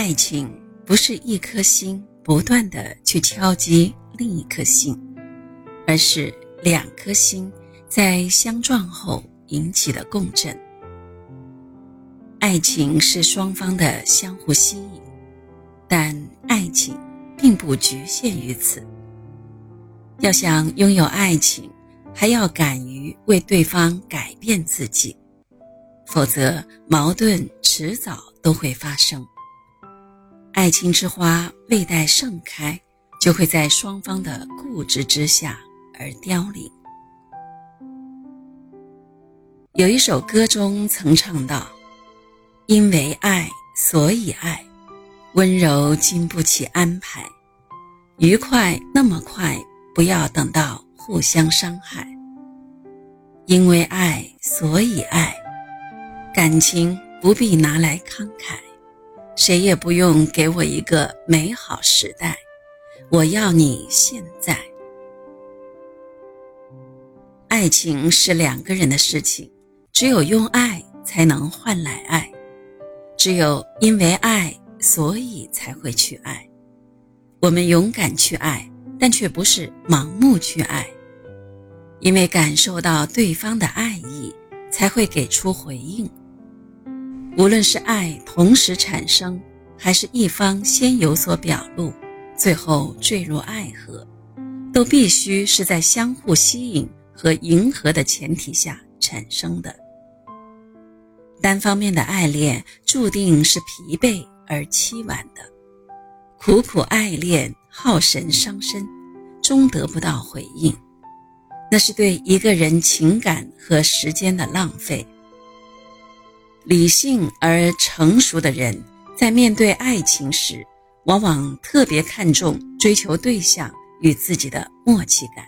爱情不是一颗心不断的去敲击另一颗心，而是两颗心在相撞后引起的共振。爱情是双方的相互吸引，但爱情并不局限于此。要想拥有爱情，还要敢于为对方改变自己，否则矛盾迟早都会发生。爱情之花未待盛开，就会在双方的固执之下而凋零。有一首歌中曾唱道：“因为爱，所以爱，温柔经不起安排，愉快那么快，不要等到互相伤害。因为爱，所以爱，感情不必拿来慷慨。”谁也不用给我一个美好时代，我要你现在。爱情是两个人的事情，只有用爱才能换来爱，只有因为爱，所以才会去爱。我们勇敢去爱，但却不是盲目去爱，因为感受到对方的爱意，才会给出回应。无论是爱同时产生，还是一方先有所表露，最后坠入爱河，都必须是在相互吸引和迎合的前提下产生的。单方面的爱恋注定是疲惫而凄婉的，苦苦爱恋耗神伤身，终得不到回应，那是对一个人情感和时间的浪费。理性而成熟的人，在面对爱情时，往往特别看重追求对象与自己的默契感。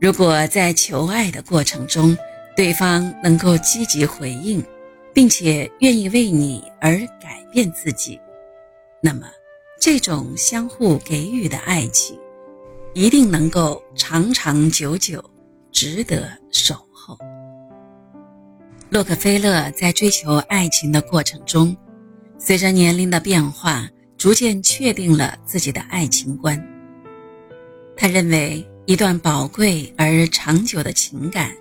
如果在求爱的过程中，对方能够积极回应，并且愿意为你而改变自己，那么这种相互给予的爱情，一定能够长长久久，值得守。洛克菲勒在追求爱情的过程中，随着年龄的变化，逐渐确定了自己的爱情观。他认为，一段宝贵而长久的情感，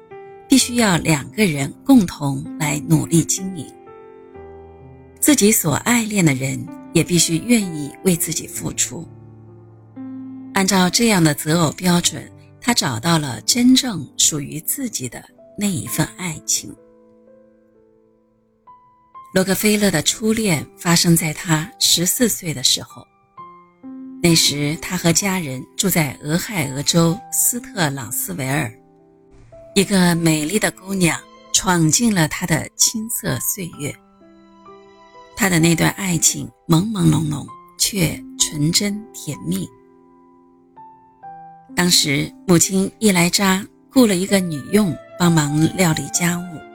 必须要两个人共同来努力经营。自己所爱恋的人也必须愿意为自己付出。按照这样的择偶标准，他找到了真正属于自己的那一份爱情。洛克菲勒的初恋发生在他十四岁的时候。那时，他和家人住在俄亥俄州斯特朗斯维尔。一个美丽的姑娘闯进了他的青涩岁月。他的那段爱情朦朦胧胧，却纯真甜蜜。当时，母亲伊莱扎雇了一个女佣帮忙料理家务。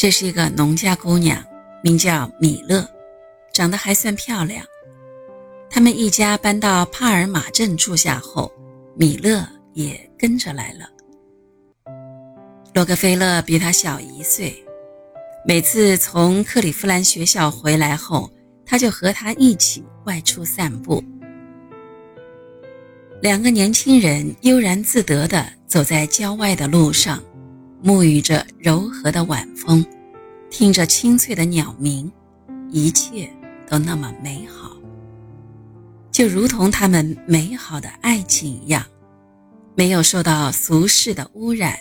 这是一个农家姑娘，名叫米勒，长得还算漂亮。他们一家搬到帕尔马镇住下后，米勒也跟着来了。洛克菲勒比他小一岁，每次从克利夫兰学校回来后，他就和他一起外出散步。两个年轻人悠然自得地走在郊外的路上。沐浴着柔和的晚风，听着清脆的鸟鸣，一切都那么美好，就如同他们美好的爱情一样，没有受到俗世的污染，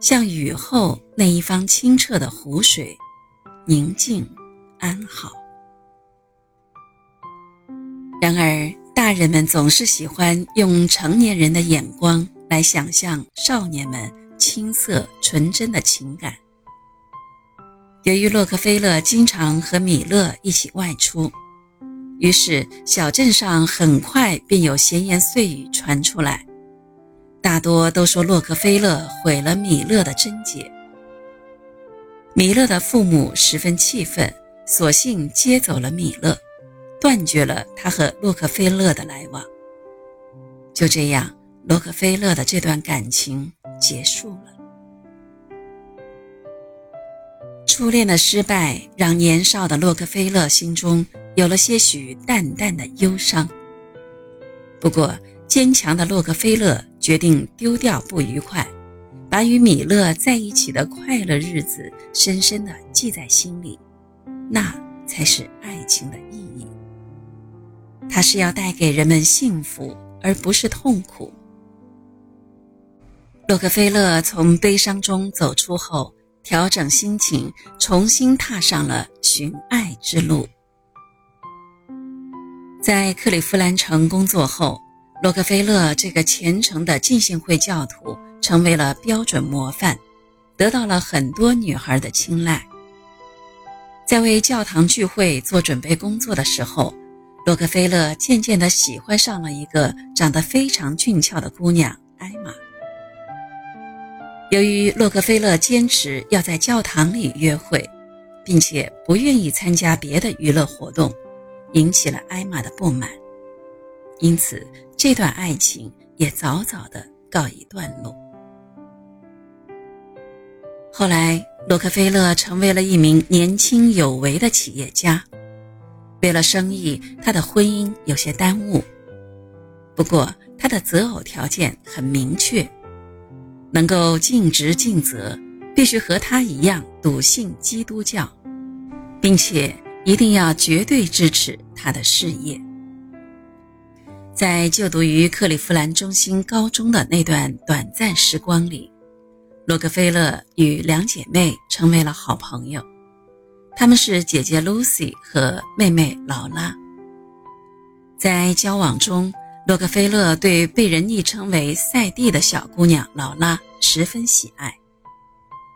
像雨后那一方清澈的湖水，宁静安好。然而，大人们总是喜欢用成年人的眼光来想象少年们。青涩纯真的情感。由于洛克菲勒经常和米勒一起外出，于是小镇上很快便有闲言碎语传出来，大多都说洛克菲勒毁了米勒的贞洁。米勒的父母十分气愤，索性接走了米勒，断绝了他和洛克菲勒的来往。就这样，洛克菲勒的这段感情。结束了。初恋的失败让年少的洛克菲勒心中有了些许淡淡的忧伤。不过，坚强的洛克菲勒决定丢掉不愉快，把与米勒在一起的快乐日子深深地记在心里，那才是爱情的意义。它是要带给人们幸福，而不是痛苦。洛克菲勒从悲伤中走出后。调整心情，重新踏上了寻爱之路。在克利夫兰城工作后，洛克菲勒这个虔诚的浸信会教徒成为了标准模范，得到了很多女孩的青睐。在为教堂聚会做准备工作的时候，洛克菲勒渐渐地喜欢上了一个长得非常俊俏的姑娘艾玛。由于洛克菲勒坚持要在教堂里约会，并且不愿意参加别的娱乐活动，引起了艾玛的不满，因此这段爱情也早早的告一段落。后来，洛克菲勒成为了一名年轻有为的企业家，为了生意，他的婚姻有些耽误。不过，他的择偶条件很明确。能够尽职尽责，必须和他一样笃信基督教，并且一定要绝对支持他的事业。在就读于克利夫兰中心高中的那段短暂时光里，洛克菲勒与两姐妹成为了好朋友。她们是姐姐 Lucy 和妹妹劳拉。在交往中，洛克菲勒对被人昵称为“赛蒂”的小姑娘劳拉十分喜爱，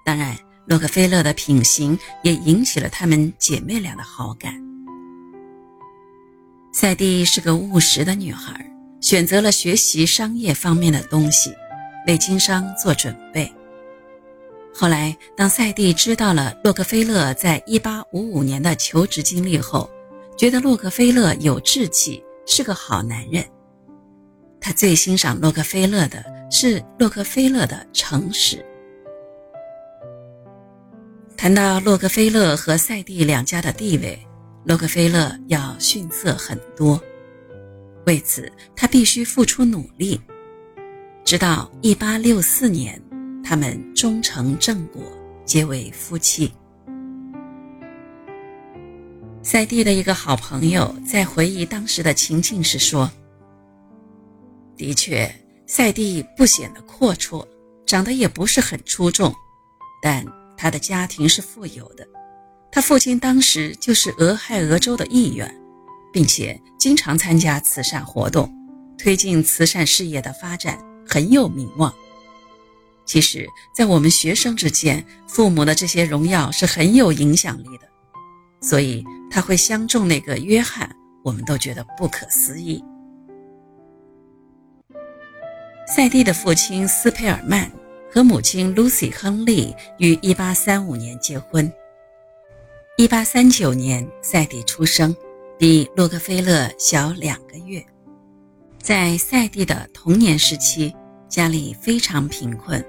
当然，洛克菲勒的品行也引起了她们姐妹俩的好感。赛蒂是个务实的女孩，选择了学习商业方面的东西，为经商做准备。后来，当赛蒂知道了洛克菲勒在1855年的求职经历后，觉得洛克菲勒有志气，是个好男人。他最欣赏洛克菲勒的是洛克菲勒的诚实。谈到洛克菲勒和赛蒂两家的地位，洛克菲勒要逊色很多，为此他必须付出努力。直到1864年，他们终成正果，结为夫妻。赛蒂的一个好朋友在回忆当时的情境时说。的确，赛蒂不显得阔绰，长得也不是很出众，但他的家庭是富有的。他父亲当时就是俄亥俄州的议员，并且经常参加慈善活动，推进慈善事业的发展，很有名望。其实，在我们学生之间，父母的这些荣耀是很有影响力的，所以他会相中那个约翰，我们都觉得不可思议。赛蒂的父亲斯佩尔曼和母亲 Lucy 亨利于1835年结婚。1839年，赛蒂出生，比洛克菲勒小两个月。在赛蒂的童年时期，家里非常贫困，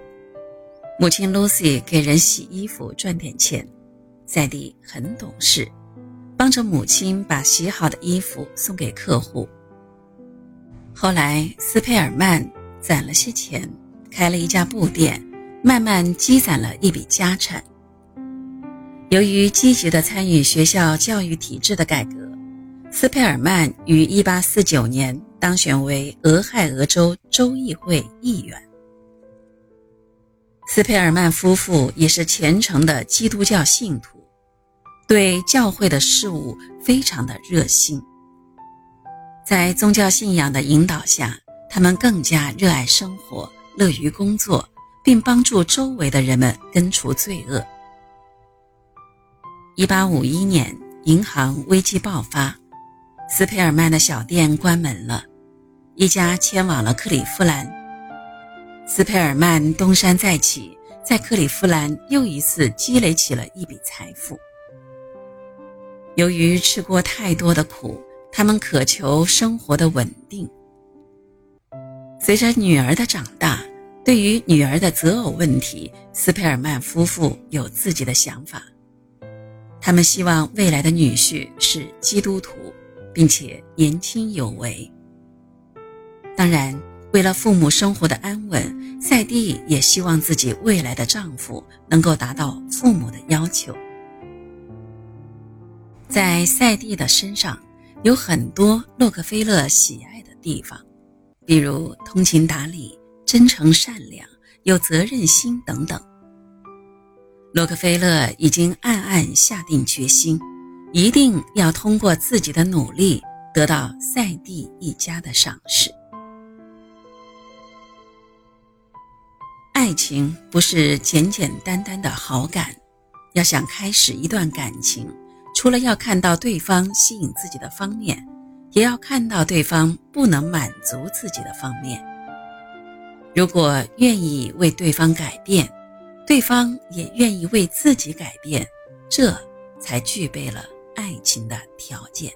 母亲 Lucy 给人洗衣服赚点钱，赛蒂很懂事，帮着母亲把洗好的衣服送给客户。后来，斯佩尔曼。攒了些钱，开了一家布店，慢慢积攒了一笔家产。由于积极的参与学校教育体制的改革，斯佩尔曼于1849年当选为俄亥俄州州议会议员。斯佩尔曼夫妇也是虔诚的基督教信徒，对教会的事务非常的热心。在宗教信仰的引导下。他们更加热爱生活，乐于工作，并帮助周围的人们根除罪恶。一八五一年，银行危机爆发，斯佩尔曼的小店关门了，一家迁往了克利夫兰。斯佩尔曼东山再起，在克利夫兰又一次积累起了一笔财富。由于吃过太多的苦，他们渴求生活的稳定。随着女儿的长大，对于女儿的择偶问题，斯佩尔曼夫妇有自己的想法。他们希望未来的女婿是基督徒，并且年轻有为。当然，为了父母生活的安稳，赛蒂也希望自己未来的丈夫能够达到父母的要求。在赛蒂的身上有很多洛克菲勒喜爱的地方，比如通情达理、真诚善良、有责任心等等。洛克菲勒已经暗暗下定决心，一定要通过自己的努力得到赛蒂一家的赏识。爱情不是简简单单的好感，要想开始一段感情，除了要看到对方吸引自己的方面，也要看到对方不能满足自己的方面。如果愿意为对方改变。对方也愿意为自己改变，这才具备了爱情的条件。